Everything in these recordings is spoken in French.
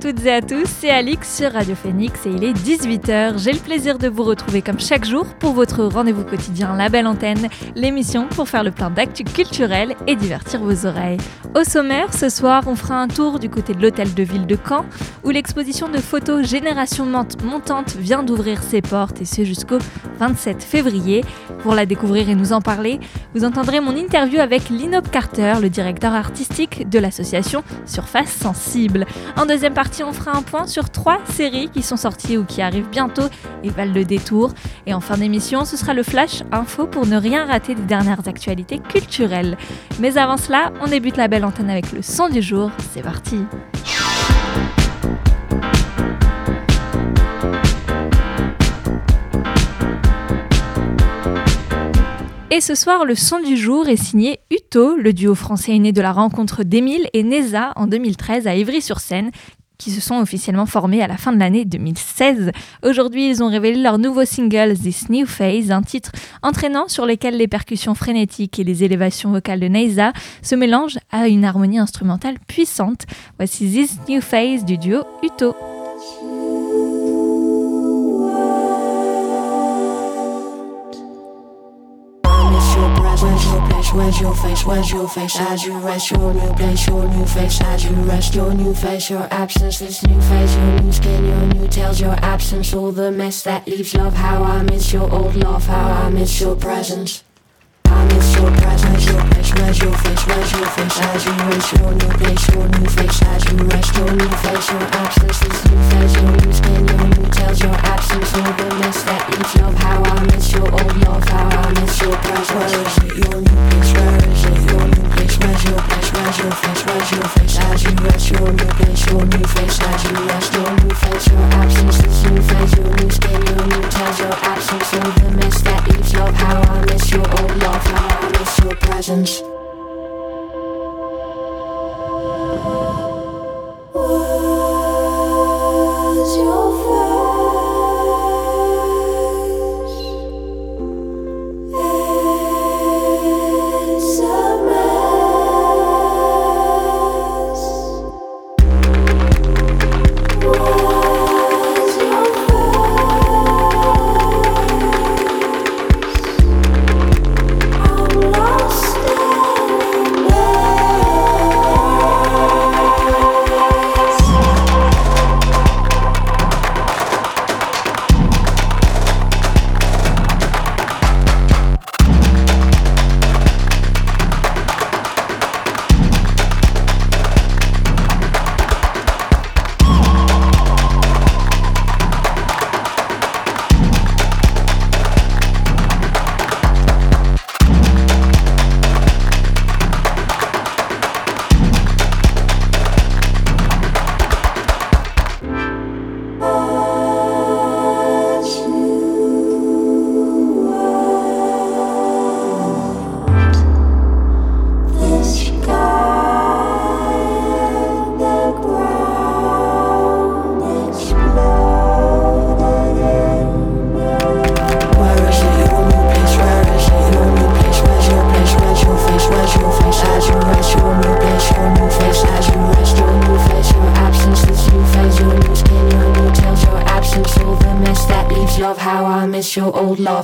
Toutes et à tous, c'est Alix sur Radio Phoenix et il est 18h. J'ai le plaisir de vous retrouver comme chaque jour pour votre rendez-vous quotidien La Belle Antenne, l'émission pour faire le plein d'actu culturel et divertir vos oreilles. Au sommaire, ce soir, on fera un tour du côté de l'hôtel de ville de Caen où l'exposition de photos Génération Montante vient d'ouvrir ses portes et ce jusqu'au 27 février. Pour la découvrir et nous en parler, vous entendrez mon interview avec Linop Carter, le directeur artistique de l'association Surface Sensible. En deuxième partie, on fera un point sur trois séries qui sont sorties ou qui arrivent bientôt et valent le détour. Et en fin d'émission, ce sera le flash info pour ne rien rater des dernières actualités culturelles. Mais avant cela, on débute la belle antenne avec le son du jour. C'est parti. Et ce soir, le son du jour est signé Uto, le duo français né de la rencontre d'Emile et Neza en 2013 à Ivry-sur-Seine, qui se sont officiellement formés à la fin de l'année 2016. Aujourd'hui, ils ont révélé leur nouveau single This New Phase, un titre entraînant sur lequel les percussions frénétiques et les élévations vocales de Neza se mélangent à une harmonie instrumentale puissante. Voici This New Phase du duo Uto. Where's your face? Where's your face? As you rest your new place, your new face. As you rest your new face, your absence. This new face, your new skin, your new tails, your absence. All the mess that leaves love. How I miss your old love. How I miss your presence. I miss your presence. Your face. Where's your face? Where's your face? As you rest your new place, your new face. As you rest your new face, your absence. This new phase, your new skin, your new tails, your absence. The mess that leaves love. How I miss your old love. How I miss your presence. Where is it? Your new place. Where is it? Your new place. Where's your place? Where's your face? Where's your face? As you rest your new place, your new face. As you rest your new face, your absence. This new phase, your new skin, your new tails, your absence. The mess that leaves love. How I miss your old love. How I miss your presence. Bye.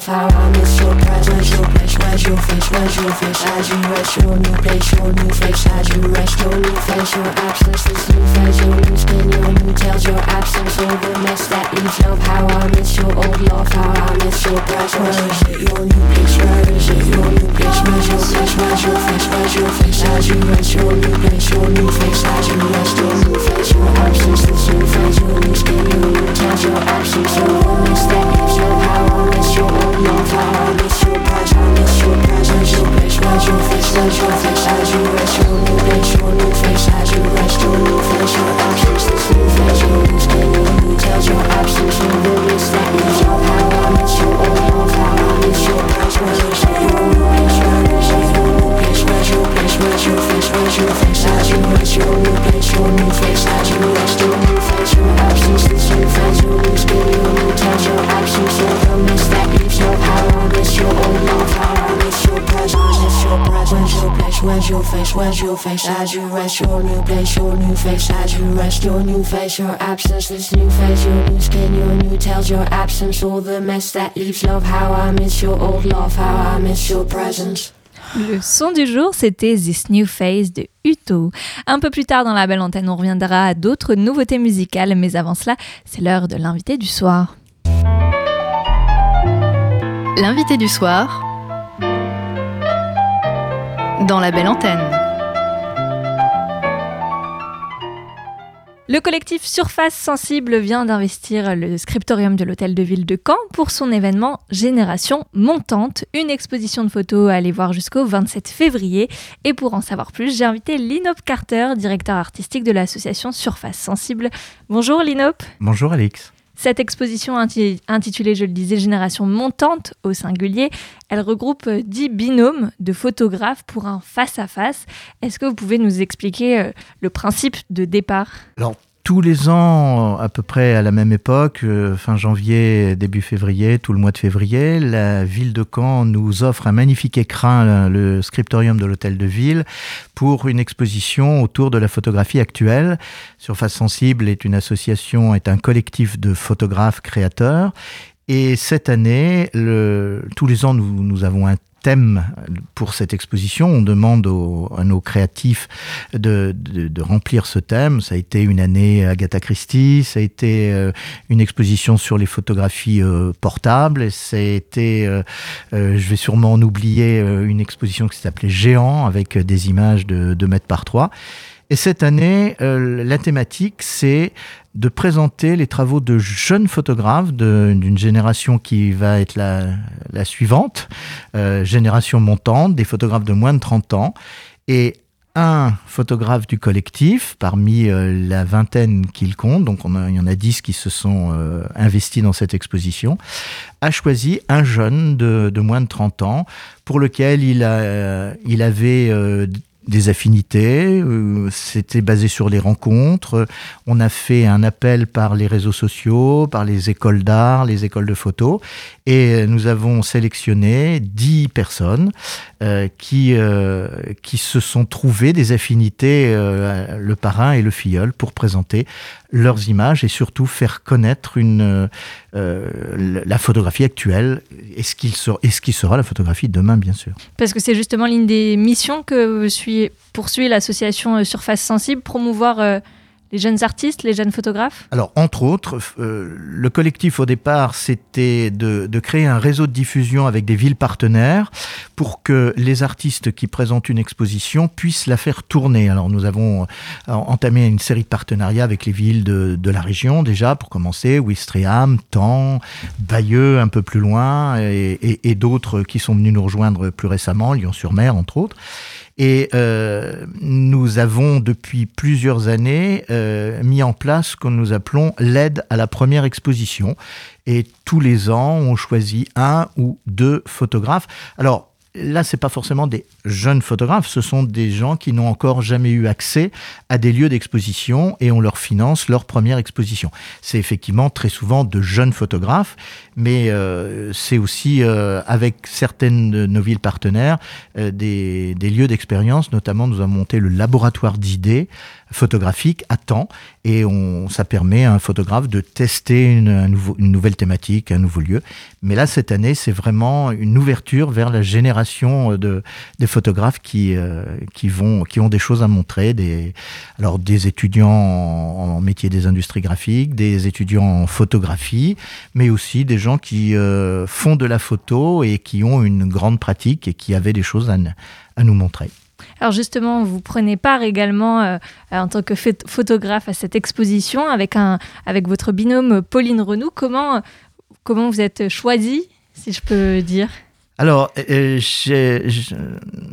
How I miss your presence. Your place? Where's your face? Where's your face? As you rest your new place, your new face. As you rest your new face, your where's your face? As you rest your new place, your new face. As you rest your new face, your absence, this new face, your new skin, your new tails, your absence, all the mess that leaves love. How I miss your old love, how I miss your presence. Le son du jour, c'était This New Phase de Uto. Un peu plus tard dans la belle antenne, on reviendra à d'autres nouveautés musicales, mais avant cela, c'est l'heure de l'invité du soir. L'invité du soir dans la belle antenne. Le collectif Surface Sensible vient d'investir le scriptorium de l'hôtel de ville de Caen pour son événement Génération Montante, une exposition de photos à aller voir jusqu'au 27 février. Et pour en savoir plus, j'ai invité Linop Carter, directeur artistique de l'association Surface Sensible. Bonjour Linop. Bonjour Alix. Cette exposition inti- intitulée, je le disais, Génération montante au singulier, elle regroupe euh, 10 binômes de photographes pour un face-à-face. Est-ce que vous pouvez nous expliquer euh, le principe de départ? Tous les ans, à peu près à la même époque, euh, fin janvier, début février, tout le mois de février, la ville de Caen nous offre un magnifique écrin, le scriptorium de l'hôtel de ville, pour une exposition autour de la photographie actuelle. Surface Sensible est une association, est un collectif de photographes créateurs. Et cette année, tous les ans, nous, nous avons un thème pour cette exposition. On demande à nos créatifs de, de- remplir ce thème. Ça a été une année Agatha Christie, ça a été euh, une exposition sur les photographies euh, portables, ça a été, euh, je vais sûrement en oublier, une exposition qui s'appelait Géant avec des images de 2 mètres par 3. Et cette année, euh, la thématique, c'est de présenter les travaux de jeunes photographes d'une génération qui va être la, suivante, euh, génération montante, des photographes de moins de 30 ans, et un photographe du collectif parmi euh, la vingtaine qu'il compte, donc il y en a 10 qui se sont investis dans cette exposition, a choisi un jeune de, moins de 30 ans pour lequel il, a, il avait des affinités, euh, c'était basé sur les rencontres, on a fait un appel par les réseaux sociaux, par les écoles d'art, les écoles de photo, et euh, nous avons sélectionné 10 personnes euh, qui, qui se sont trouvées des affinités, le parrain et le filleul, pour présenter leurs images et surtout faire connaître une, euh, la photographie actuelle et ce, et ce qui sera la photographie demain, bien sûr? Parce que c'est justement l'une des missions que suit, poursuit l'association euh, Surface Sensible, promouvoir euh, les jeunes artistes, les jeunes photographes. Alors, entre autres, euh, le collectif au départ, c'était de, de créer un réseau de diffusion avec des villes partenaires pour que les artistes qui présentent une exposition puissent la faire tourner. Alors, nous avons euh, entamé une série de partenariats avec les villes de, de la région, déjà, pour commencer, Ouistreham, Caen, Bayeux, un peu plus loin, et, et- et d'autres qui sont venus nous rejoindre plus récemment, Lyon-sur-Mer, entre autres. Et euh, nous avons depuis plusieurs années euh, mis en place ce que nous appelons l'aide à la première exposition. Et tous les ans, on choisit un ou deux photographes. Alors là, c'est pas forcément des jeunes photographes, ce sont des gens qui n'ont encore jamais eu accès à des lieux d'exposition et on leur finance leur première exposition. C'est effectivement très souvent de jeunes photographes, mais euh, c'est aussi euh, avec certaines de nos villes partenaires euh, des, des lieux d'expérience. Notamment, nous avons monté le laboratoire d'idées photographiques à temps et on, ça permet à un photographe de tester une, un nouveau- une nouvelle thématique, un nouveau lieu. Mais là, cette année, c'est vraiment une ouverture vers la génération de, des photographes qui, euh, qui, vont, qui ont des choses à montrer. Des, alors, des étudiants en, en métier des industries graphiques, des étudiants en photographie, mais aussi des gens qui euh, font de la photo et qui ont une grande pratique et qui avaient des choses à, à nous montrer. Alors justement, vous prenez part également euh, en tant que photographe à cette exposition avec, un, avec votre binôme euh, Pauline Renou. Comment, comment vous êtes choisi, si je peux dire? Alors, euh,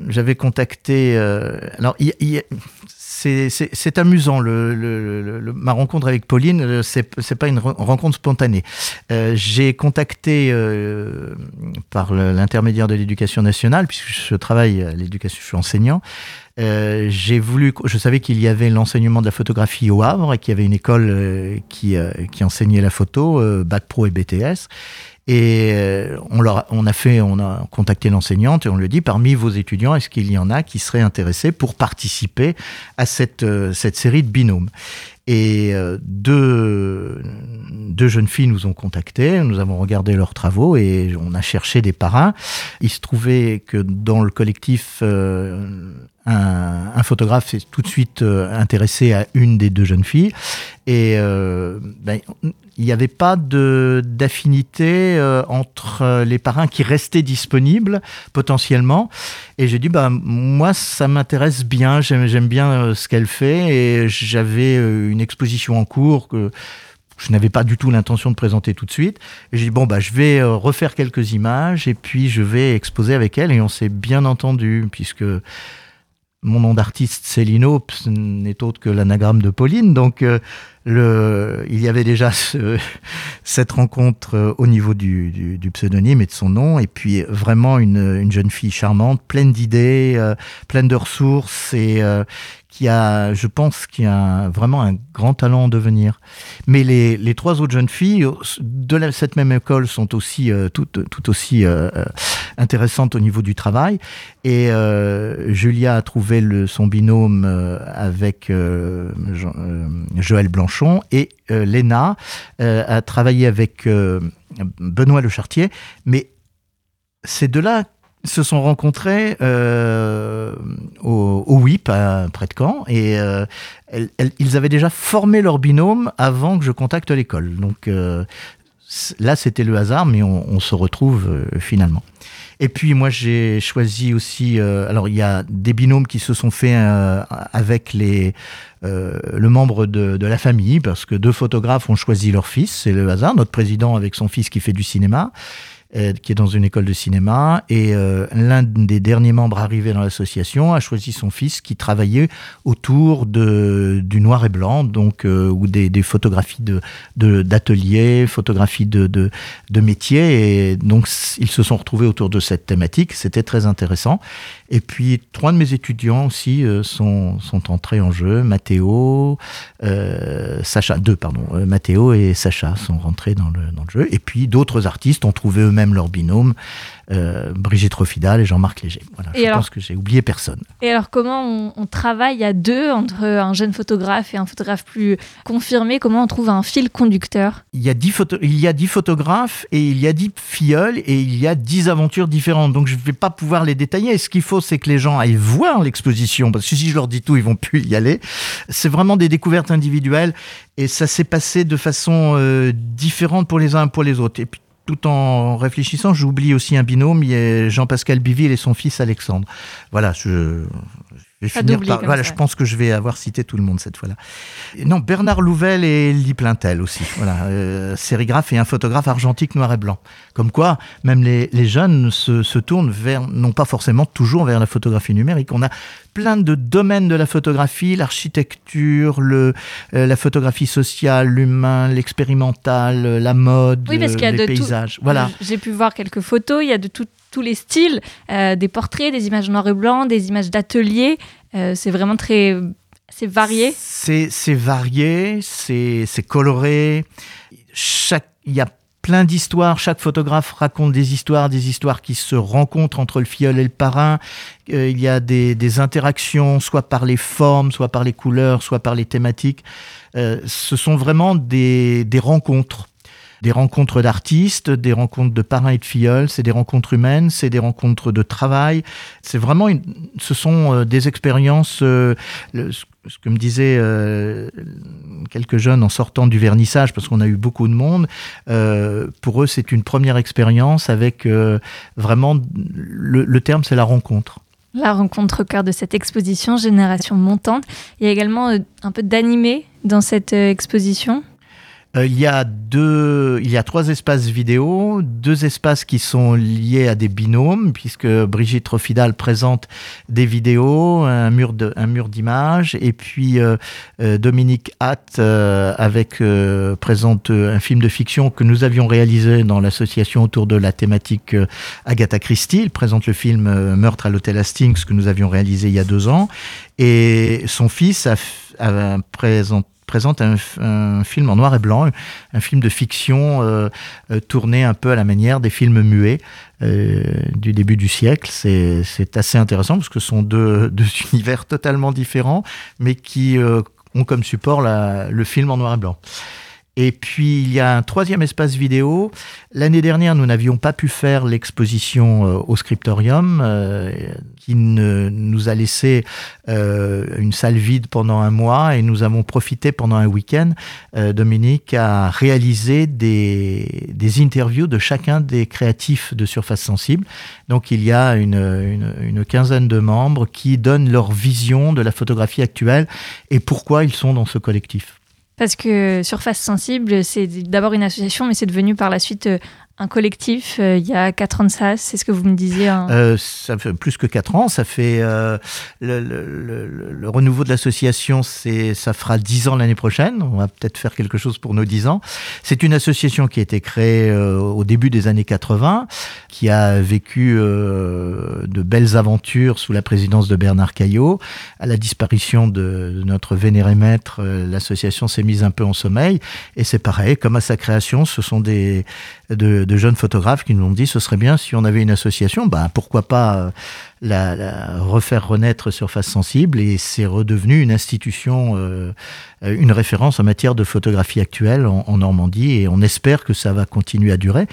j'avais contacté. euh, alors, c'est- amusant. Ma rencontre avec Pauline, euh, c'est pas une re- rencontre spontanée. Euh, j'ai contacté euh, par l'intermédiaire de l'éducation nationale, puisque je travaille à l'éducation, je suis enseignant. voulu, je savais qu'il y avait l'enseignement de la photographie au Havre et qu'il y avait une école qui, qui enseignait la photo, Bac Pro et BTS. Et euh, on, leur a, on a fait, on a contacté l'enseignante et on lui dit parmi vos étudiants, est-ce qu'il y en a qui seraient intéressés pour participer à cette, euh, cette série de binômes? Et euh, deux, deux jeunes filles nous ont contactés, nous avons regardé leurs travaux et on a cherché des parrains. Il se trouvait que dans le collectif, un, photographe s'est tout de suite euh, intéressé à une des deux jeunes filles et euh, ben, il n'y avait pas d'affinité euh, entre les parrains qui restaient disponibles potentiellement et j'ai dit bah moi ça m'intéresse bien j'aime bien ce qu'elle fait et j'avais une exposition en cours que je n'avais pas du tout l'intention de présenter tout de suite. Et j'ai dit, bon, bah, je vais refaire quelques images et puis je vais exposer avec elle. Et on s'est bien entendu, puisque mon nom d'artiste, Célino, ce n'est autre que l'anagramme de Pauline. Donc, euh, il y avait déjà ce- cette rencontre euh, au niveau du, pseudonyme et de son nom. Et puis, vraiment une, une jeune fille charmante, pleine d'idées, euh, pleine de ressources et euh, qui a, je pense, qui a vraiment un grand talent en devenir. Mais les, trois autres jeunes filles de cette même école sont aussi euh, aussi intéressantes au niveau du travail. Et Julia a trouvé son binôme avec Joël Et euh, euh, a travaillé avec euh, Benoît Le Chartier. Mais ces deux-là se sont rencontrés euh, au, au WIP près de Caen et euh, ils avaient déjà formé leur binôme avant que je contacte l'école. Donc euh, là, c'était le hasard, mais on, on se retrouve euh, finalement. Et puis moi, j'ai choisi aussi. euh, alors, il y a des binômes qui se sont faits euh, avec les euh, le membre de, de la famille, parce que deux photographes ont choisi leur fils. C'est le hasard. Notre président avec son fils qui fait du cinéma qui est dans une école de cinéma. Et euh, l'un des derniers membres arrivés dans l'association a choisi son fils qui travaillait autour de, du noir et blanc, donc euh, ou des, des photographies de de- d'ateliers, photographies de, de, de métiers. Et donc ils se sont retrouvés autour de cette thématique. C'était très intéressant. Et puis trois de mes étudiants aussi euh, sont, sont entrés en jeu. Mathéo, euh, Sacha, deux pardon, euh, Mathéo et Sacha sont rentrés dans le, dans le jeu. Et puis d'autres artistes ont trouvé eux-mêmes leur binôme, euh, Brigitte Rofidal et Jean-Marc Léger. Voilà, Et je alors pense que j'ai oublié personne. Et alors, comment on, on travaille à deux entre un jeune photographe et un photographe plus confirmé? Comment on trouve un fil conducteur? Il y, a dix photo- il y a dix photographes et il y a dix filleuls et il y a dix aventures différentes. Donc je ne vais pas pouvoir les détailler. Ce qu'il faut, c'est que les gens aillent voir l'exposition. Parce que si je leur dis tout, ils vont plus y aller. C'est vraiment des découvertes individuelles et ça s'est passé de façon euh, différente pour les uns et pour les autres. Et puis tout en réfléchissant, j'oublie aussi un binôme. Il y a Jean-Pascal Biville et son fils Alexandre. Voilà, je. Je vais finir par. Voilà, ça. je pense que je vais avoir cité tout le monde cette fois-là. Non, Bernard Louvel et Lee Plintel aussi. Voilà, euh, sérigraphe et un photographe argentique noir et blanc. Comme quoi, même les, les jeunes se, se tournent vers, non pas forcément toujours vers la photographie numérique. On a plein de domaines de la photographie, l'architecture, le, euh, la photographie sociale, l'humain, l'expérimental, euh, la mode, Oui, parce qu'il y a euh, les de tout. paysages. Voilà. J'ai pu voir quelques photos, il y a de tout- tous les styles, euh, des portraits, des images noir et blanc, des images d'atelier. Euh, c'est vraiment très. C'est varié. C'est varié, c'est c'est coloré. Chaque, il y a plein d'histoires. Chaque photographe raconte des histoires, des histoires qui se rencontrent entre le filleul et le parrain. Euh, il y a des, des interactions, soit par les formes, soit par les couleurs, soit par les thématiques. Euh, ce sont vraiment des, des rencontres. Des rencontres d'artistes, des rencontres de parrains et de filleuls, c'est des rencontres humaines, c'est des rencontres de travail. C'est vraiment, une, ce sont euh, des expériences. euh, ce que me disaient euh, quelques jeunes en sortant du vernissage, parce qu'on a eu beaucoup de monde, euh, pour eux c'est une première expérience avec euh, vraiment le, le terme c'est la rencontre. La rencontre au cœur de cette exposition Génération Montante. Il y a également un peu d'animé dans cette exposition? Euh, il y a deux, il y a trois espaces vidéo, deux espaces qui sont liés à des binômes, puisque Brigitte Rofidal présente des vidéos, un mur de, un mur d'images, et puis euh, euh, Dominique Hatt avec présente un film de fiction que nous avions réalisé dans l'association autour de la thématique Agatha Christie. Il présente le film Meurtre à l'hôtel Hastings que nous avions réalisé il y a deux ans, et son fils a, f- a présent- présente un, film en noir et blanc, un film de fiction euh, euh, tourné un peu à la manière des films muets euh, du début du siècle. C'est assez intéressant parce que ce sont deux, univers totalement différents, mais qui ont comme support le film en noir et blanc. Et puis il y a un troisième espace vidéo. L'année dernière, nous n'avions pas pu faire l'exposition euh, au Scriptorium, euh, qui ne- nous a laissé euh, une salle vide pendant un mois, et nous avons profité pendant un week-end. euh, Dominique a réalisé des, des interviews de chacun des créatifs de Surface Sensible. Donc il y a une, une, une quinzaine de membres qui donnent leur vision de la photographie actuelle et pourquoi ils sont dans ce collectif. Parce que Surface Sensible, c'est d'abord une association, mais c'est devenu par la suite euh, un collectif. Euh, il y a 4 ans de ça, c'est ce que vous me disiez. hein. Euh, ça fait plus que quatre ans. Ça fait euh, le, renouveau de l'association, c'est ça fera dix ans l'année prochaine. On va peut-être faire quelque chose pour nos dix ans. C'est une association qui a été créée au début des années 80, qui a vécu de belles aventures sous la présidence de Bernard Caillot. À la disparition de, notre vénéré maître, l'association s'est mise un peu en sommeil. Et c'est pareil, comme à sa création, ce sont des de, jeunes photographes qui nous ont dit ce serait bien si on avait une association, bah, pourquoi pas euh, la, refaire renaître Surface Sensible et c'est redevenu une institution, euh, une référence en matière de photographie actuelle en Normandie et on espère que ça va continuer à durer.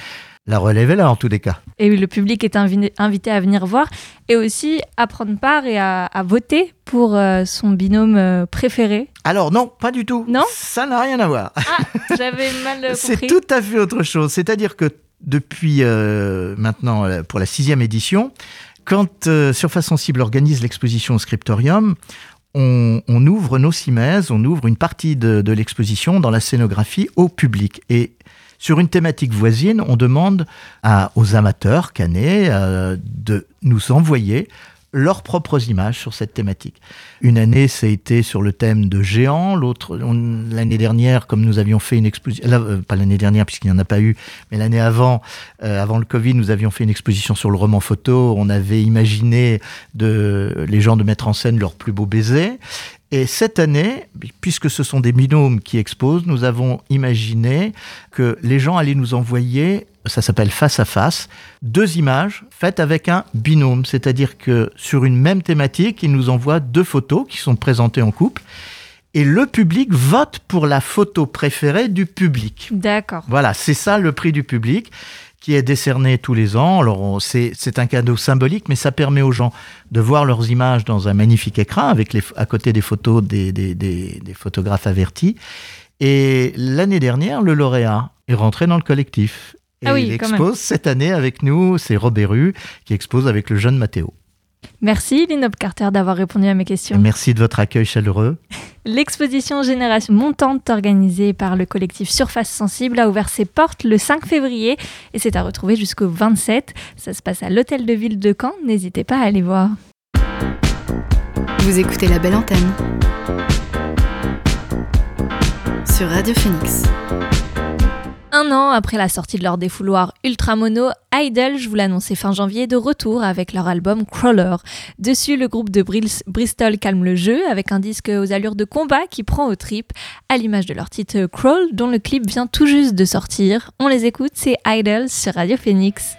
La relève est là en tous les cas. Et le public est invi- invité à venir voir et aussi à prendre part et à, à voter pour euh, son binôme euh, préféré. Alors non, pas du tout. Non Ça n'a rien à voir. Ah, j'avais mal euh, C'est compris. tout à fait autre chose. C'est-à-dire que depuis euh, maintenant, pour la sixième édition, quand euh, Surface Sensible organise l'exposition au Scriptorium, on, on ouvre nos cimaises, on ouvre une partie de, de l'exposition dans la scénographie au public. Et sur une thématique voisine, on demande aux amateurs canets euh, de nous envoyer leurs propres images sur cette thématique. Une année, ça a été sur le thème de géants. L'autre, l'année dernière, comme nous avions fait une exposition, euh, pas l'année dernière puisqu'il n'y en a pas eu, mais l'année avant, euh, avant le Covid, nous avions fait une exposition sur le roman photo. On avait imaginé de, les gens de mettre en scène leurs plus beaux baisers. Et cette année, puisque ce sont des binômes qui exposent, nous avons imaginé que les gens allaient nous envoyer, ça s'appelle face à face, deux images faites avec un binôme. C'est-à-dire que sur une même thématique, ils nous envoient deux photos qui sont présentées en couple. Et le public vote pour la photo préférée du public. D'accord. Voilà, c'est ça le prix du public qui est décerné tous les ans. Alors c'est un cadeau symbolique, mais ça permet aux gens de voir leurs images dans un magnifique écran avec les, à côté des photos des, des- des- des photographes avertis. Et l'année dernière, le lauréat est rentré dans le collectif. Et Ah oui, il expose cette année avec nous, c'est Robert Rue qui expose avec le jeune Mathéo. Merci Lynn Carter d'avoir répondu à mes questions. merci de votre accueil chaleureux. L'exposition Génération Montante organisée par le collectif Surface Sensible a ouvert ses portes le 5 février et c'est à retrouver jusqu'au 27. Ça se passe à l'hôtel de ville de Caen. N'hésitez pas à aller voir. Vous écoutez la belle antenne sur Radio Phoenix. Un an après la sortie de leur défouloir ultra mono, Idol, je vous l'annonçais fin janvier, de retour avec leur album Crawler. Dessus, le groupe de Bristol calme le jeu avec un disque aux allures de combat qui prend aux tripes, à l'image de leur titre Crawl, dont le clip vient tout juste de sortir. On les écoute, c'est Idol sur Radio Phoenix.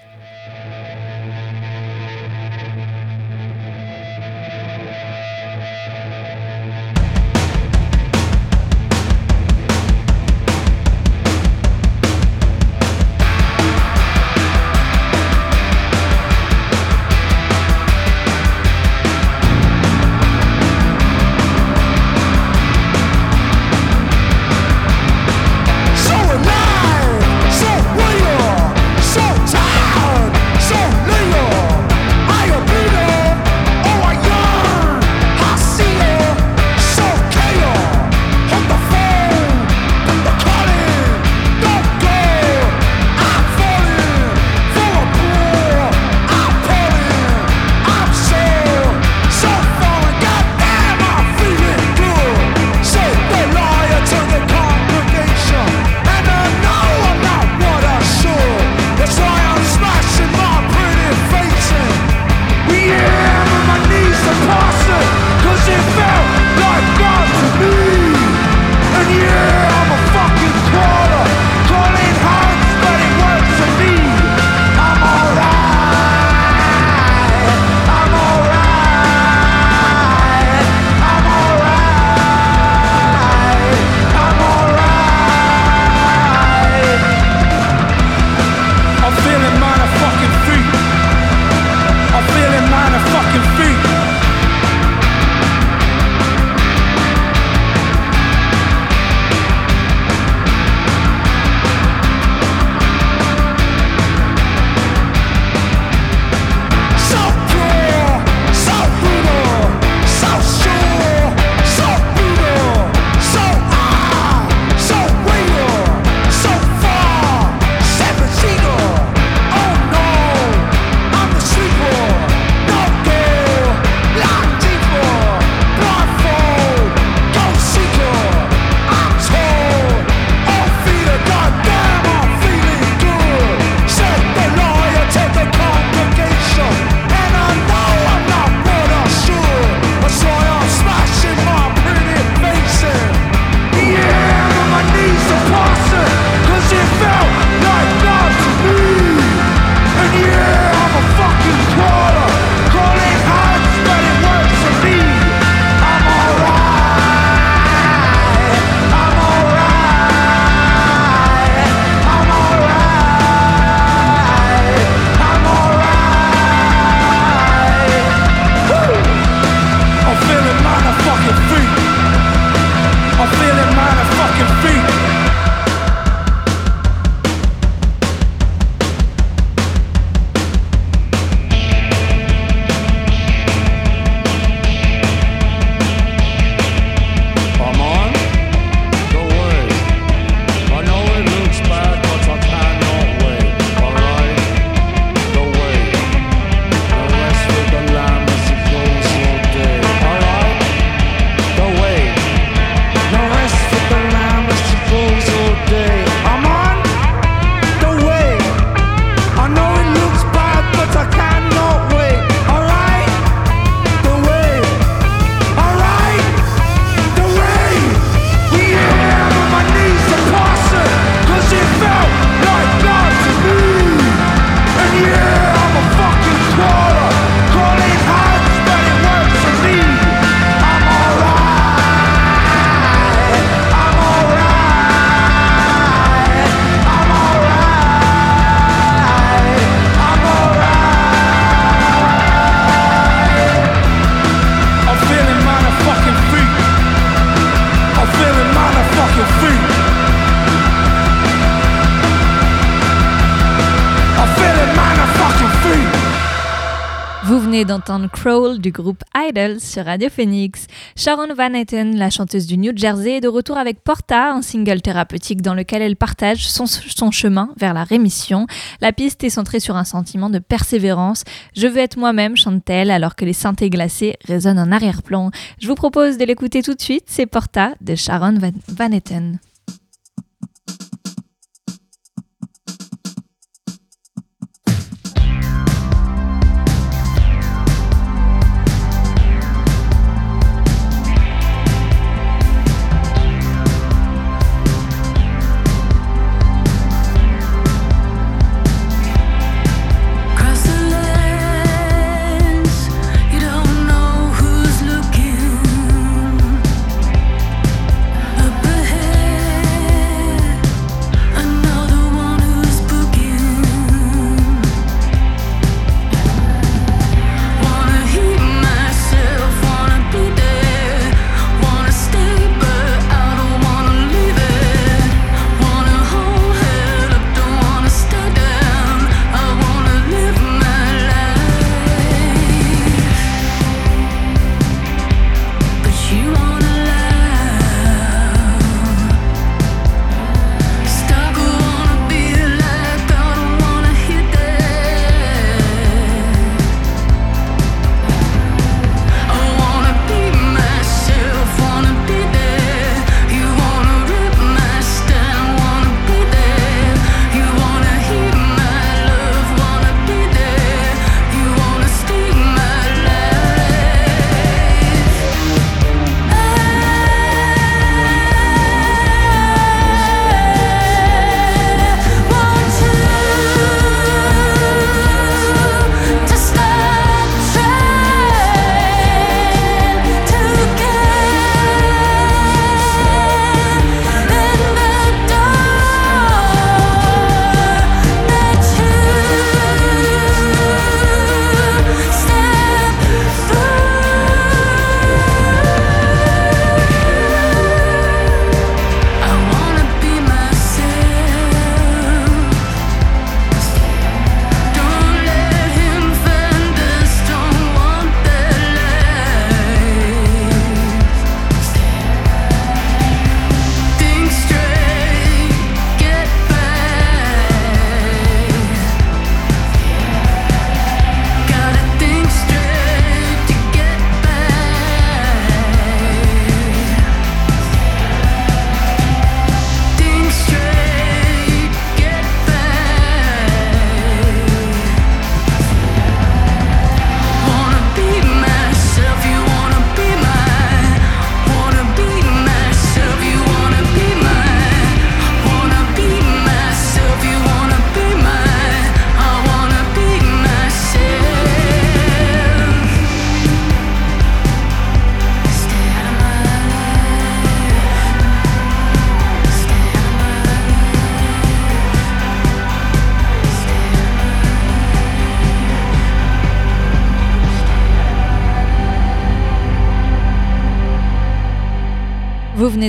Du groupe Idols sur Radio Phoenix. Sharon Van Etten, la chanteuse du New Jersey, est de retour avec Porta, un single thérapeutique dans lequel elle partage son, chemin vers la rémission. La piste est centrée sur un sentiment de persévérance. Je veux être moi-même, chante-t-elle, alors que les synthés glacés résonnent en arrière-plan. Je vous propose de l'écouter tout de suite, c'est Porta de Sharon Van Etten.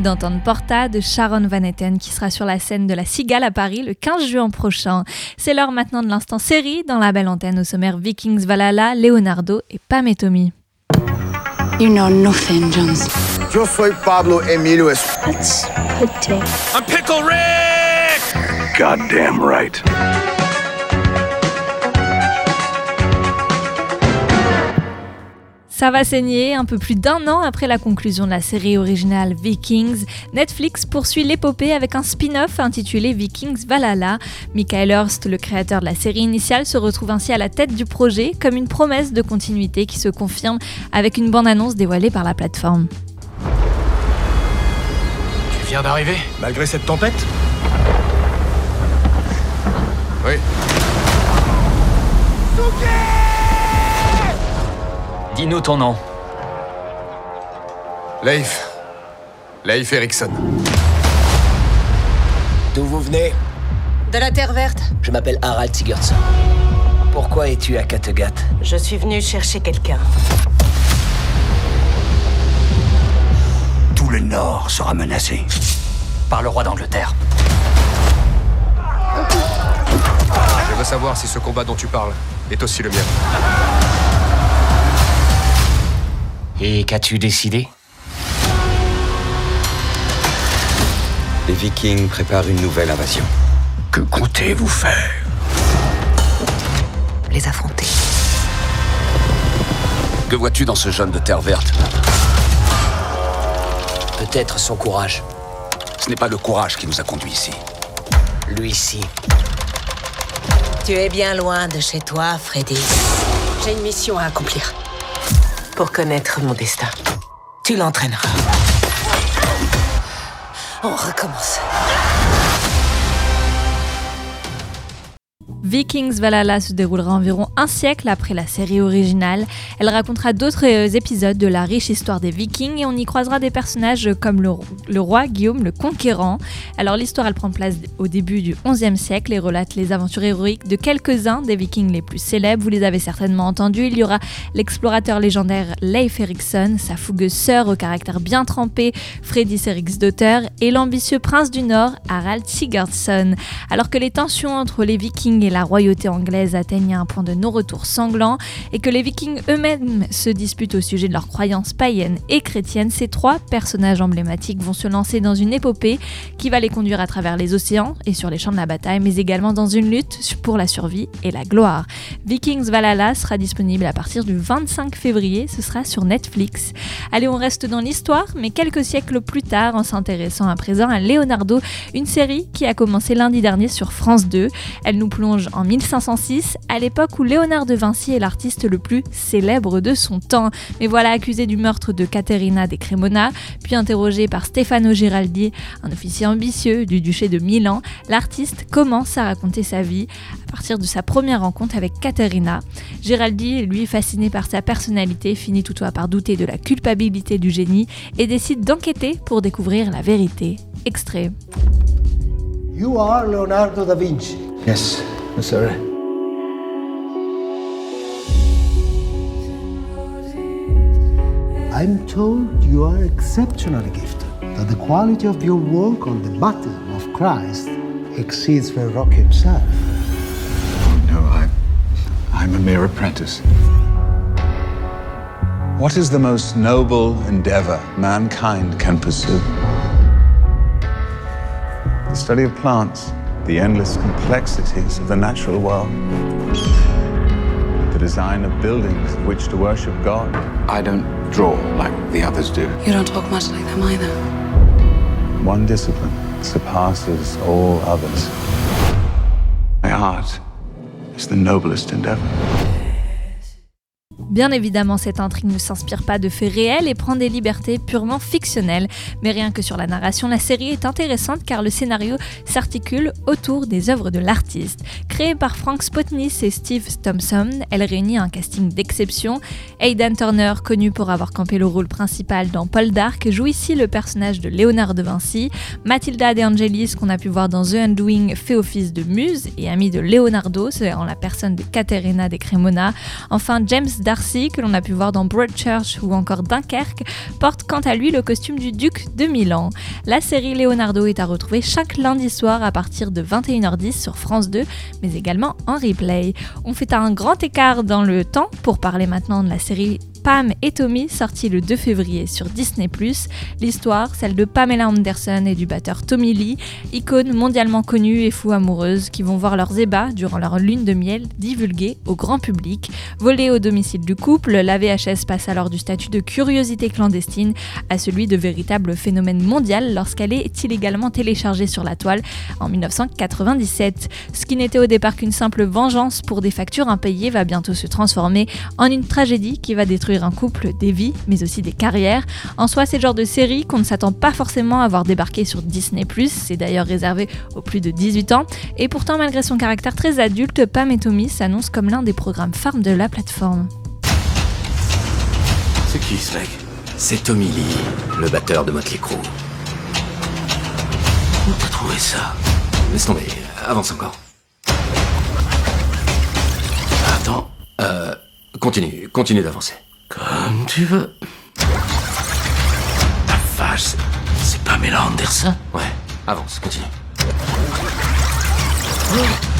Venez d'entendre Porta de Sharon Van Etten qui sera sur la scène de la Cigale à Paris le 15 juin prochain. C'est l'heure maintenant de l'instant série dans la belle antenne au sommaire Vikings Valhalla, Leonardo et Pam et Tommy. You know nothing, Jones. Yo soy Pablo Emilio Es- That's pretty. I'm Pickle Rick! Goddamn right. Ça va saigner, un peu plus d'un an après la conclusion de la série originale Vikings, Netflix poursuit l'épopée avec un spin-off intitulé Vikings Valhalla. Michael Hurst, le créateur de la série initiale, se retrouve ainsi à la tête du projet comme une promesse de continuité qui se confirme avec une bande-annonce dévoilée par la plateforme. Tu viens d'arriver? Malgré cette tempête? Oui. Dis-nous ton nom. Leif. Leif Erikson. D'où vous venez? De la Terre verte Je m'appelle Harald Sigurdsson. Pourquoi es-tu à Kattegat? Je suis venu chercher quelqu'un. Tout le Nord sera menacé. Par le roi d'Angleterre. Je veux savoir si ce combat dont tu parles est aussi le mien. Et qu'as-tu décidé? Les Vikings préparent une nouvelle invasion. Que comptez-vous faire? Les affronter. Que vois-tu dans ce jeune de terre verte? Peut-être son courage. Ce n'est pas le courage qui nous a conduits ici. Lui-ci. Tu es bien loin de chez toi, Freddy. J'ai une mission à accomplir. Pour connaître mon destin. Tu l'entraîneras. On recommence. Vikings Valhalla se déroulera environ un siècle après la série originale. Elle racontera d'autres euh, épisodes de la riche histoire des Vikings et on y croisera des personnages comme le, roi Guillaume le Conquérant. Alors l'histoire elle prend place au début du XIe siècle et relate les aventures héroïques de quelques-uns des Vikings les plus célèbres. Vous les avez certainement entendus. Il y aura l'explorateur légendaire Leif Erikson, sa fougueuse sœur au caractère bien trempé Freddy Eriksdotter et l'ambitieux prince du Nord Harald Sigurdsson. Alors que les tensions entre les Vikings et la royauté anglaise atteignent un point de non-retour sanglant et que les vikings eux-mêmes se disputent au sujet de leurs croyances païennes et chrétiennes, ces trois personnages emblématiques vont se lancer dans une épopée qui va les conduire à travers les océans et sur les champs de la bataille, mais également dans une lutte pour la survie et la gloire. Vikings Valhalla sera disponible à partir du 25 février, ce sera sur Netflix. Allez, on reste dans l'histoire, mais quelques siècles plus tard, en s'intéressant à présent à Leonardo, une série qui a commencé lundi dernier sur France 2. Elle nous plonge en 1506, à l'époque où Léonard de Vinci est l'artiste le plus célèbre de son temps. Mais voilà, accusé du meurtre de Caterina de Cremona, puis interrogé par Stefano Giraldi, un officier ambitieux du duché de Milan, l'artiste commence à raconter sa vie à partir de sa première rencontre avec Caterina. Giraldi, lui fasciné par sa personnalité, finit toutefois par douter de la culpabilité du génie et décide d'enquêter pour découvrir la vérité. Extrait. You are Leonardo da Vinci. Yes, sir. I'm told you are exceptionally gifted, that the quality of your work on the baptism of Christ exceeds Verrocchio himself. No, I, I'm a mere apprentice. What is the most noble endeavor mankind can pursue? The study of plants, the endless complexities of the natural world, the design of buildings in which to worship God. I don't draw like the others do. You don't talk much like them either. One discipline surpasses all others. My art is the noblest endeavor. Bien évidemment, cette intrigue ne s'inspire pas de faits réels et prend des libertés purement fictionnelles. Mais rien que sur la narration, la série est intéressante car le scénario s'articule autour des œuvres de l'artiste. Créée par Frank Spotnis et Steve Thompson, elle réunit un casting d'exception. Aidan Turner, connu pour avoir campé le rôle principal dans Paul Dark, joue ici le personnage de Léonard de Vinci. Matilda De Angelis, qu'on a pu voir dans The Undoing, fait office de muse et amie de Leonardo, en la personne de Caterina de Cremona. Enfin, James Darcy que l'on a pu voir dans Broadchurch ou encore Dunkerque, porte quant à lui le costume du duc de Milan. La série Leonardo est à retrouver chaque lundi soir à partir de 21h10 sur France 2, mais également en replay. On fait un grand écart dans le temps pour parler maintenant de la série Pam et Tommy, sorti le 2 février sur Disney+. L'histoire, celle de Pamela Anderson et du batteur Tommy Lee, icônes mondialement connues et fous amoureuses qui vont voir leurs ébats durant leur lune de miel divulgués au grand public. Volée au domicile du couple, la VHS passe alors du statut de curiosité clandestine à celui de véritable phénomène mondial lorsqu'elle est illégalement téléchargée sur la toile en 1997. Ce qui n'était au départ qu'une simple vengeance pour des factures impayées va bientôt se transformer en une tragédie qui va détruire un couple, des vies, mais aussi des carrières. En soi, c'est le genre de série qu'on ne s'attend pas forcément à voir débarquer sur Disney+, c'est d'ailleurs réservé aux plus de 18 ans, et pourtant malgré son caractère très adulte, Pam et Tommy s'annoncent comme l'un des programmes phares de la plateforme. C'est qui ce mec? C'est Tommy Lee, le batteur de Motley Crue. Où t'as trouvé ça? Laisse tomber, avance encore. Attends, euh... Continue, continue d'avancer. Comme tu veux. La vache, c'est pas Pamela Anderson? Ouais, avance, continue.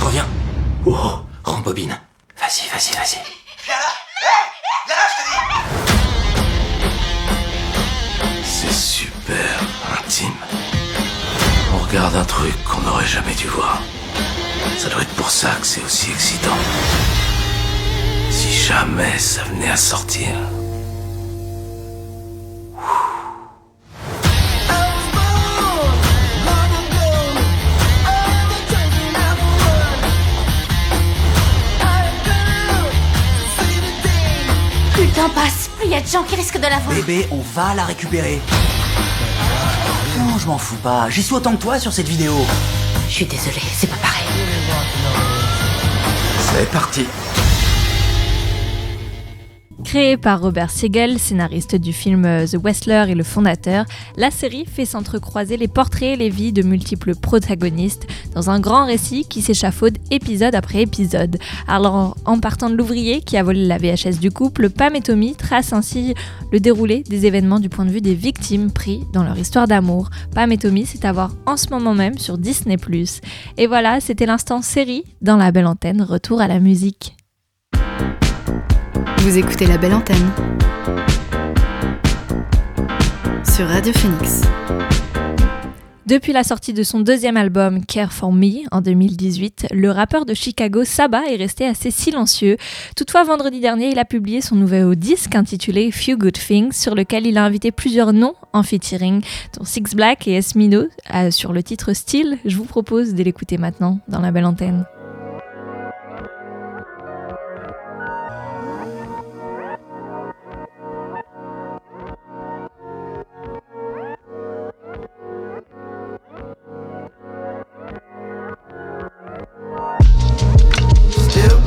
Reviens. Oh, rembobine. Vas-y, vas-y, vas-y. Viens là Viens là, je te dis C'est super intime. On regarde un truc qu'on n'aurait jamais dû voir. Ça doit être pour ça que c'est aussi excitant. Si jamais ça venait à sortir. Plus le temps passe, plus il y a de gens qui risquent de la voir. Bébé, on va la récupérer. Non, je m'en fous pas. J'y suis autant que toi sur cette vidéo. Je suis désolée, c'est pas pareil. C'est parti. Créée par Robert Siegel, scénariste du film euh, The Wrestler et le fondateur, la série fait s'entrecroiser les portraits et les vies de multiples protagonistes dans un grand récit qui s'échafaude épisode après épisode. Alors, en partant de l'ouvrier qui a volé la VHS du couple, Pam et Tommy tracent ainsi le déroulé des événements du point de vue des victimes pris dans leur histoire d'amour. Pam et Tommy, c'est à voir en ce moment même sur Disney+. Et voilà, c'était l'instant série dans la belle antenne. Retour à la musique. Vous écoutez la belle antenne sur Radio Phoenix. Depuis la sortie de son deuxième album Care for Me en 2018, le rappeur de Chicago Saba est resté assez silencieux. Toutefois, vendredi dernier, il a publié son nouveau disque intitulé Few Good Things, sur lequel il a invité plusieurs noms en featuring, dont Six Black et Esmino, euh, sur le titre Still. Je vous propose de l'écouter maintenant dans la belle antenne.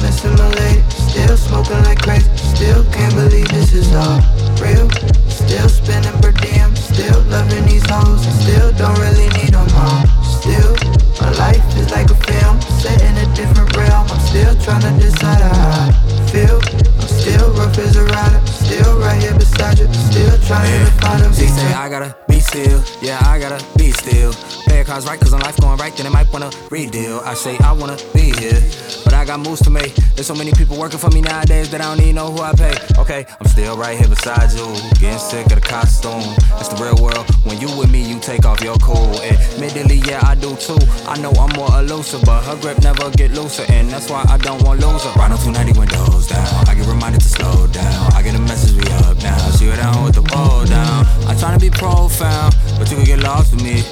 Missing my lady, still smoking like crazy. Still can't believe this is all real. Still spinning per diem, still loving these hoes. Still don't really need them all. Still, my life is like a film, set in a different realm. I'm still trying to decide how I feel. I'm still rough as a rider, still right here beside you. Still trying to find a She beat. say I gotta be still, yeah I gotta be still. Cards right, cause on life going right, then it might wanna redeal. I say I wanna be here, but I got moves to make. There's so many people working for me nowadays that I don't even know who I pay. Okay, I'm still right here beside you, getting sick of the costume. That's the real world. When you with me, you take off your cool. Admittedly, yeah, I do too. I know I'm more elusive, but her grip never get looser, and that's why I don't want lose her. Ride on 290 windows down. I get reminded to slow down. I get a message, we up now. See her down with the roll down. I'm trying to be profound, but you could get lost with me.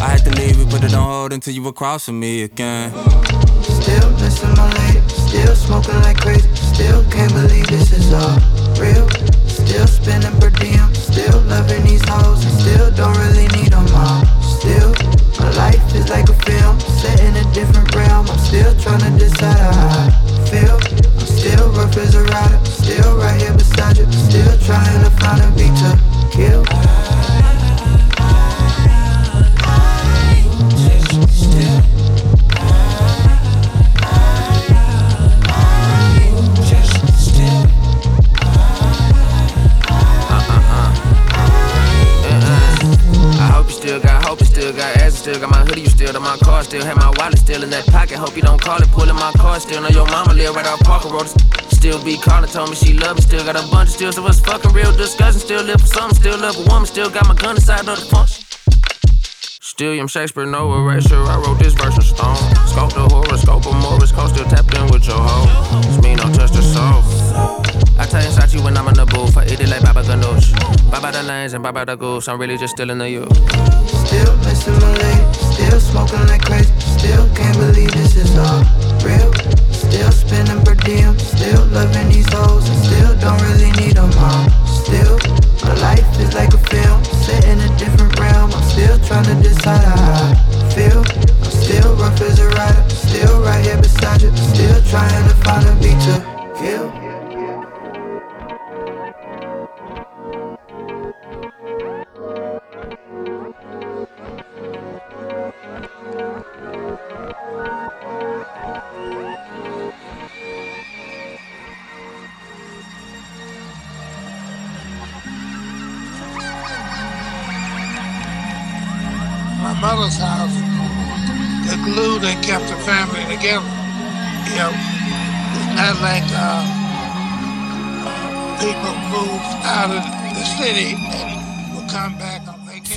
I had to leave it, put it on hold until you were crossing me again. Still missing my lady, still smoking like crazy. Still can't believe this is all real. Still spending per diem, still loving these hoes. and Still don't really need them all. Still, my life is like a film, set in a different realm. I'm still trying to decide how I feel. I'm still rough as a rider, still right here beside you. Still trying to find a beat to kill. Still got ass, still got my hoodie, you still got my car, still have my wallet still in that pocket. Hope you don't call it, pulling my car, still know your mama live right off Parker Road. Still be calling, told me she love me, still got a bunch of still, so it's fucking real discussion. Still live for something, still love a woman, still got my gun inside of the function. Still, I'm Shakespeare, no erasure. I wrote this verse in stone. Scope the horoscope of Morris Code, still tapped in with your hoe. It's me, no touch the soul. I tell you, inside you when I'm in the booth. I eat it like Baba Ganoush. Baba the lanes and Baba the goose. I'm really just still in the youth. Still missing my lady, still smoking like crazy. Still can't believe this is all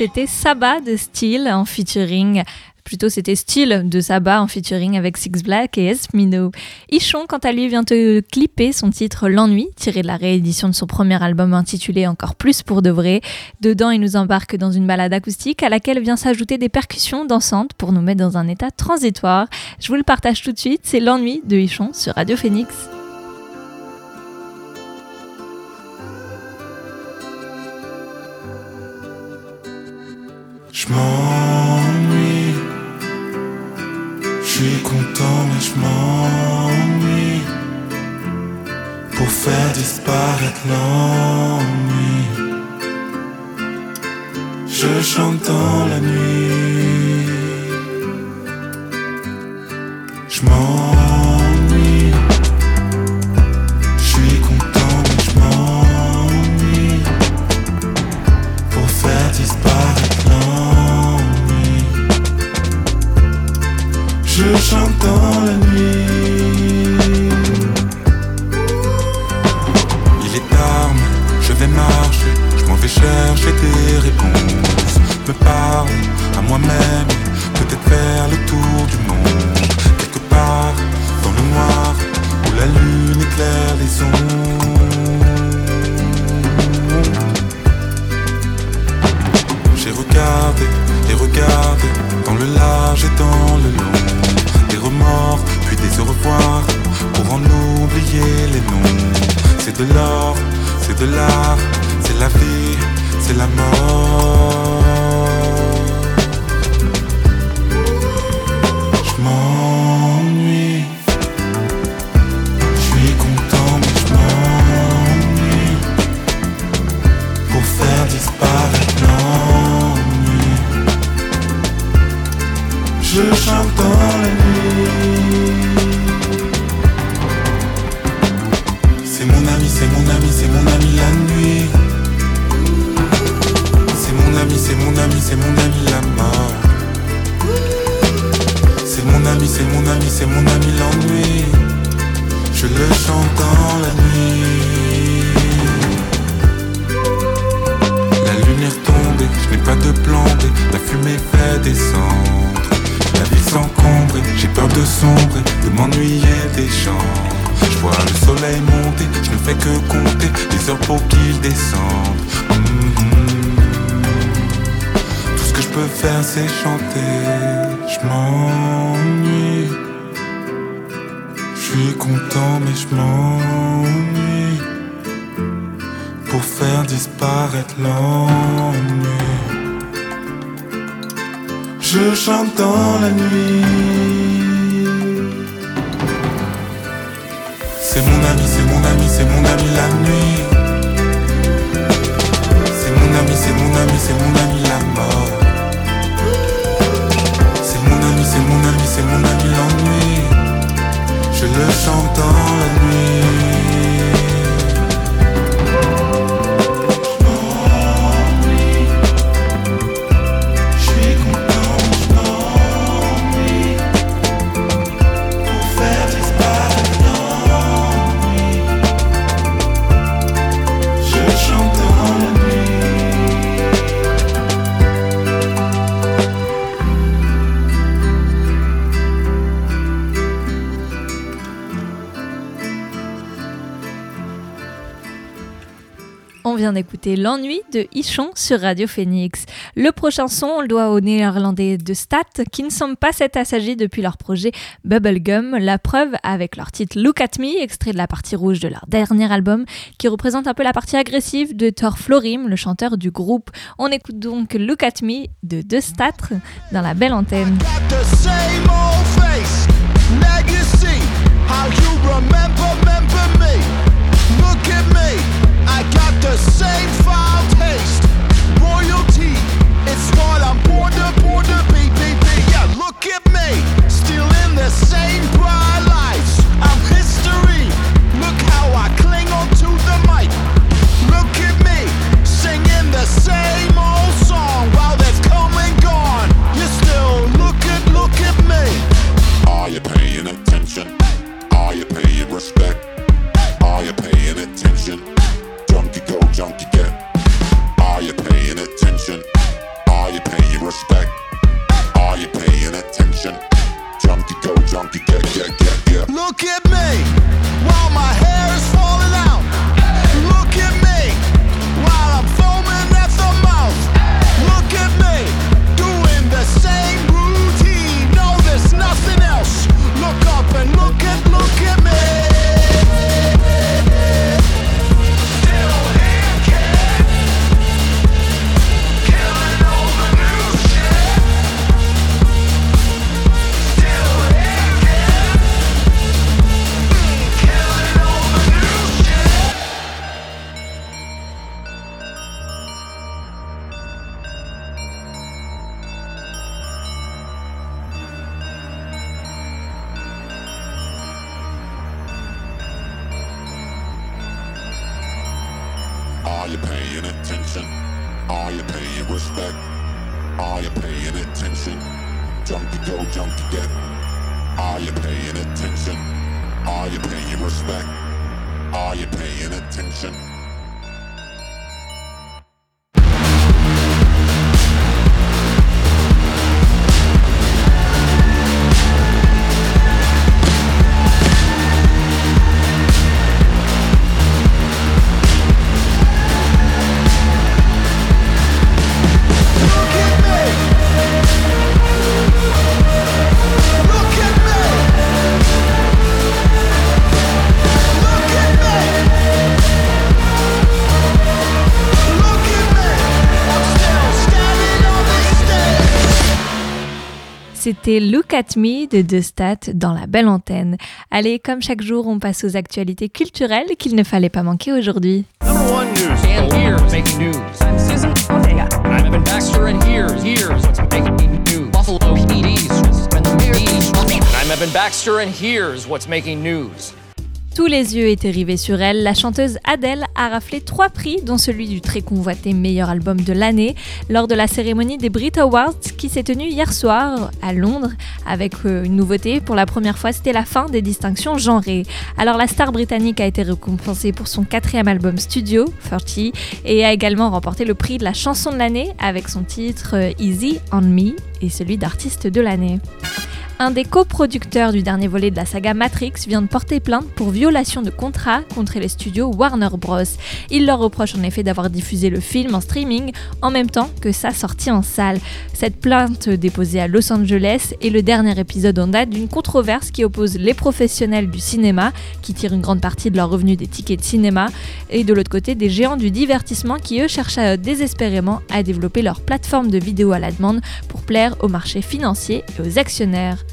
C'était Saba de Steel en featuring Plutôt, c'était Style de Saba en featuring avec Six Black et Esmino. Ichon, quant à lui, vient de clipper son titre L'ennui, tiré de la réédition de son premier album intitulé Encore plus pour de vrai. Dedans, il nous embarque dans une balade acoustique à laquelle vient s'ajouter des percussions dansantes pour nous mettre dans un état transitoire. Je vous le partage tout de suite, c'est L'ennui de Ichon sur Radio Phoenix. Je m'ennuie. Je suis content, mais je m'ennuie. Pour faire disparaître l'ennui. Je chante dans la nuit. Je. Suis content mais je m'ennuie. Pour faire disparaître l'ennui. Je chante dans la nuit. C'est mon ami, c'est mon ami, c'est mon ami la nuit. C'est mon ami, c'est mon ami, c'est mon ami la mort. C'est mon ami, c'est mon ami, c'est mon ami l'ennui. Je le chante dans la nuit. Vient d'écouter L'ennui de Ichon sur Radio Phoenix. Le prochain son, on le doit aux néerlandais de Stat qui ne semblent pas s'être assagis depuis leur projet Bubblegum. La preuve avec leur titre Look at Me, extrait de la partie rouge de leur dernier album, qui représente un peu la partie agressive de Thor Florim, le chanteur du groupe. On écoute donc Look at Me de De Stat dans la belle antenne. The same foul taste. Royalty, it's what I'm born to, born to C'était Look at Me de De Stat dans la belle antenne. Allez, comme chaque jour, on passe aux actualités culturelles qu'il ne fallait pas manquer aujourd'hui. Number one news. And here's making news. I'm Evan Baxter, and here's here's what's making news? Tous les yeux étaient rivés sur elle, la chanteuse Adele a raflé trois prix, dont celui du très convoité meilleur album de l'année, lors de la cérémonie des Brit Awards qui s'est tenue hier soir à Londres, avec euh, une nouveauté. Pour la première fois, c'était la fin des distinctions genrées. Alors la star britannique a été récompensée pour son quatrième album studio, 30, et a également remporté le prix de la chanson de l'année avec son titre euh, Easy on Me et celui d'artiste de l'année. Un des coproducteurs du dernier volet de la saga Matrix vient de porter plainte pour violation de contrat contre les studios Warner Bros. Il leur reproche en effet d'avoir diffusé le film en streaming en même temps que sa sortie en salle. Cette plainte déposée à Los Angeles est le dernier épisode en date d'une controverse qui oppose les professionnels du cinéma, qui tirent une grande partie de leurs revenus des tickets de cinéma, et de l'autre côté des géants du divertissement qui eux cherchent désespérément à développer leur plateforme de vidéo à la demande pour plaire au marché financier et aux actionnaires.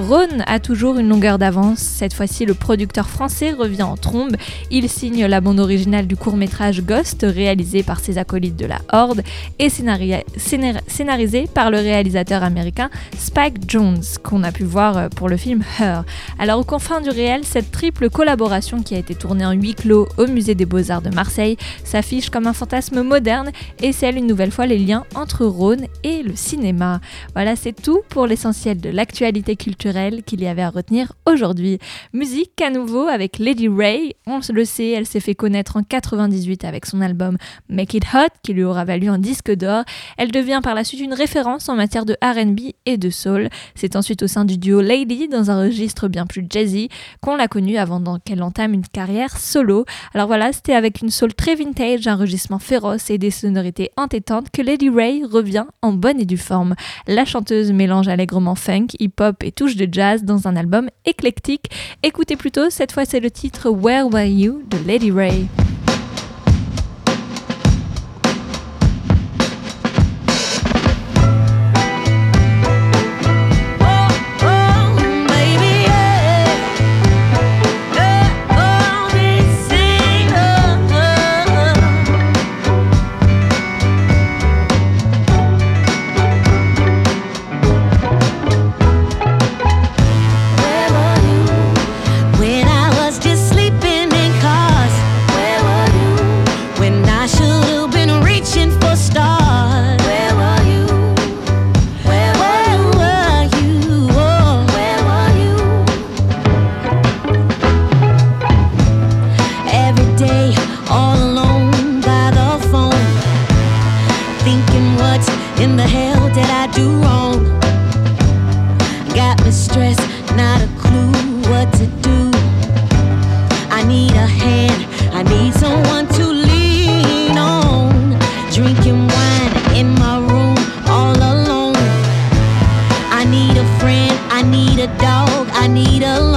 Rhône a toujours une longueur d'avance. Cette fois-ci, le producteur français revient en trombe. Il signe la bande originale du court-métrage Ghost, réalisé par ses acolytes de la Horde et scénarisé par le réalisateur américain Spike Jones, qu'on a pu voir euh, pour le film Her. Alors, aux confins du réel, cette triple collaboration qui a été tournée en huis clos au Musée des Beaux-Arts de Marseille s'affiche comme un fantasme moderne et scelle une nouvelle fois les liens entre Rhône et le cinéma. Voilà, c'est tout pour l'essentiel de l'actualité culturelle qu'il y avait à retenir aujourd'hui. Musique à nouveau avec Lady Ray. On le sait, elle s'est fait connaître en 98 avec son album Make It Hot qui lui aura valu un disque d'or. Elle devient par la suite une référence en matière de RB et de soul. C'est ensuite au sein du duo Lady, dans un registre bien plus jazzy, qu'on l'a connue avant qu'elle entame une carrière solo. Alors voilà, c'était avec une soul très vintage, un rugissement féroce et des sonorités entêtantes que Lady Ray revient en bonne et due forme. La chanteuse mélange allègrement funk, hip-hop et touche de jazz dans un album éclectique. Écoutez plutôt, cette fois c'est le titre Where Were You de Lady Ray.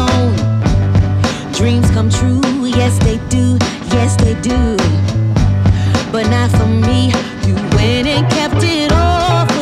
Won't you tell me? Won't you tell me where were you?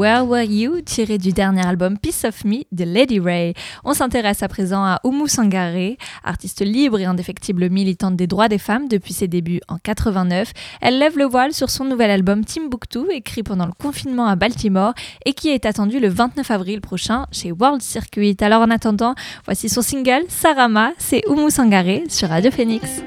Where Were You, tiré du dernier album Piece of Me de Lady Ray. On s'intéresse à présent à Oumu Sangaré, artiste libre et indéfectible militante des droits des femmes depuis ses débuts en 89. Elle lève le voile sur son nouvel album Timbuktu, écrit pendant le confinement à Baltimore et qui est attendu le 29 avril prochain chez World Circuit. Alors en attendant, voici son single Sarama, c'est Oumu Sangaré sur Radio Phoenix.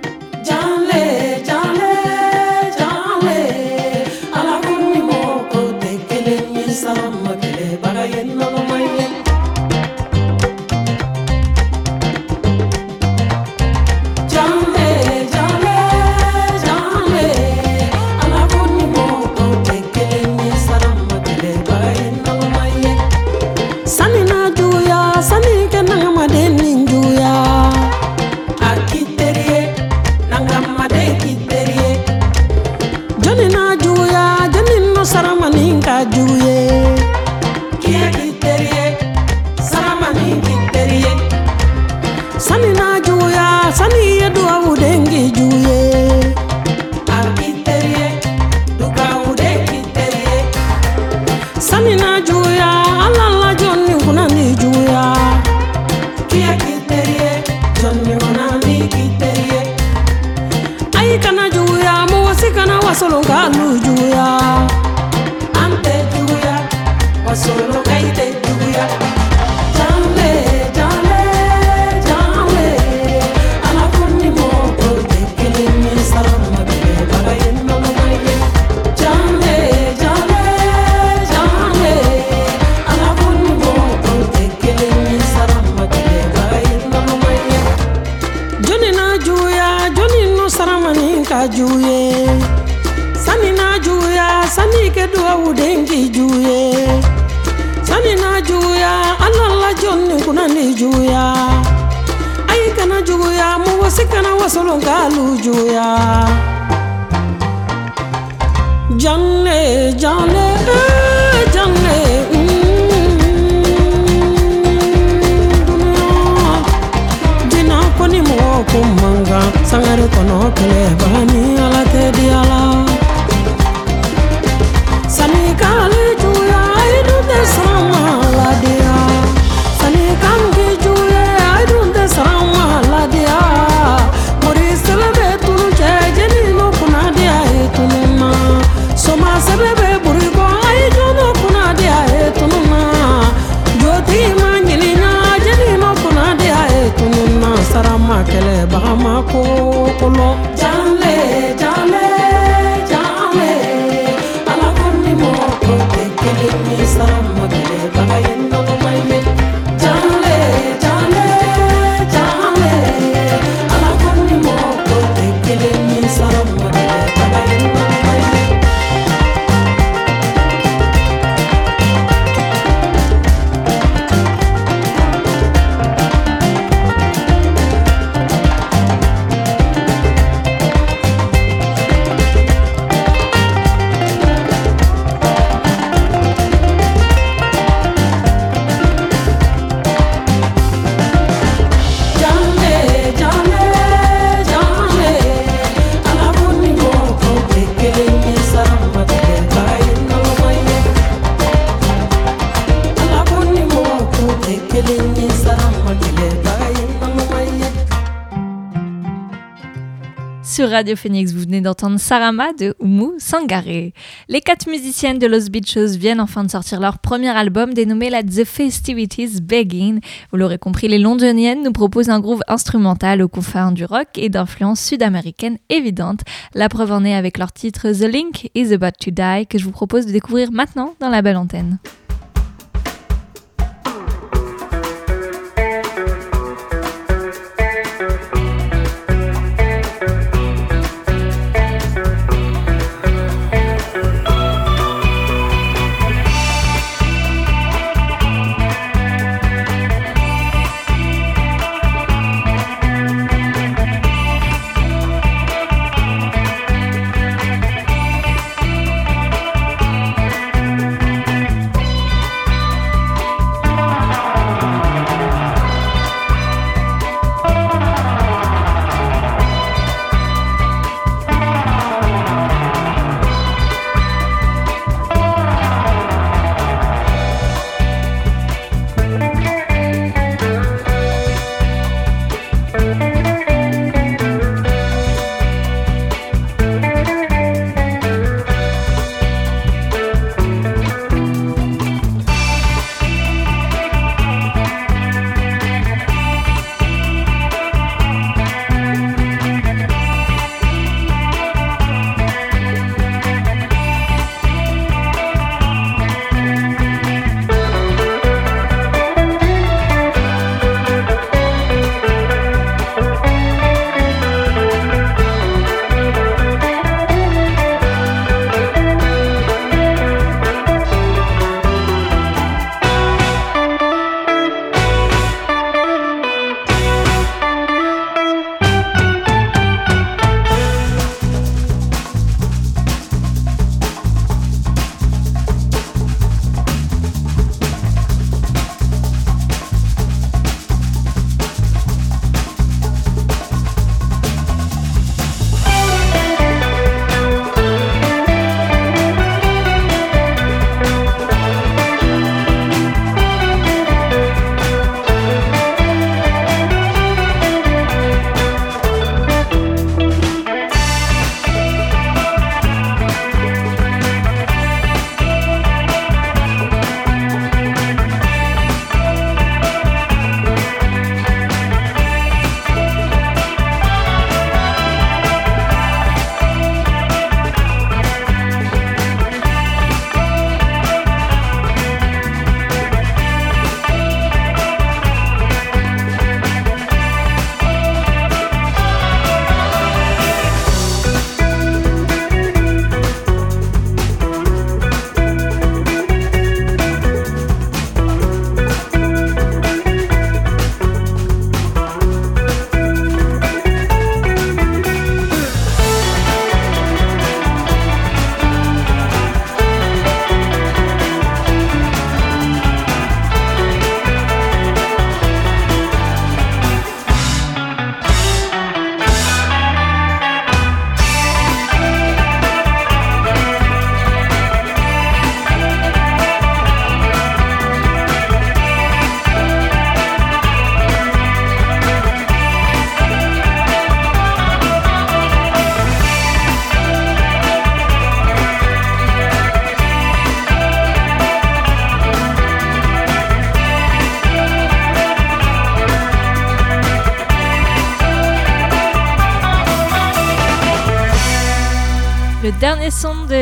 Radio Phoenix, vous venez d'entendre Sarama de Umu Sangare. Les quatre musiciennes de Los Beachos viennent enfin de sortir leur premier album dénommé la The Festivities Begin. Vous l'aurez compris, les londoniennes nous proposent un groove instrumental aux confins du rock et d'influence sud-américaine évidente. La preuve en est avec leur titre The Link is About to Die que je vous propose de découvrir maintenant dans la belle antenne.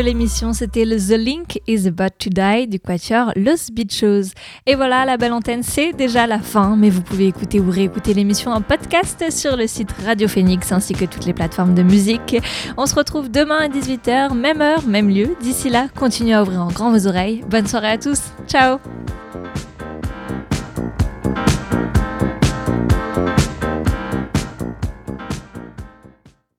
L'émission, c'était le The Link is About to Die du quatuor Los Bichos. Et voilà, la belle antenne, c'est déjà la fin, mais vous pouvez écouter ou réécouter l'émission en podcast sur le site Radio Phoenix ainsi que toutes les plateformes de musique. On se retrouve demain à 18h, même heure, même lieu. D'ici là, continuez à ouvrir en grand vos oreilles. Bonne soirée à tous. Ciao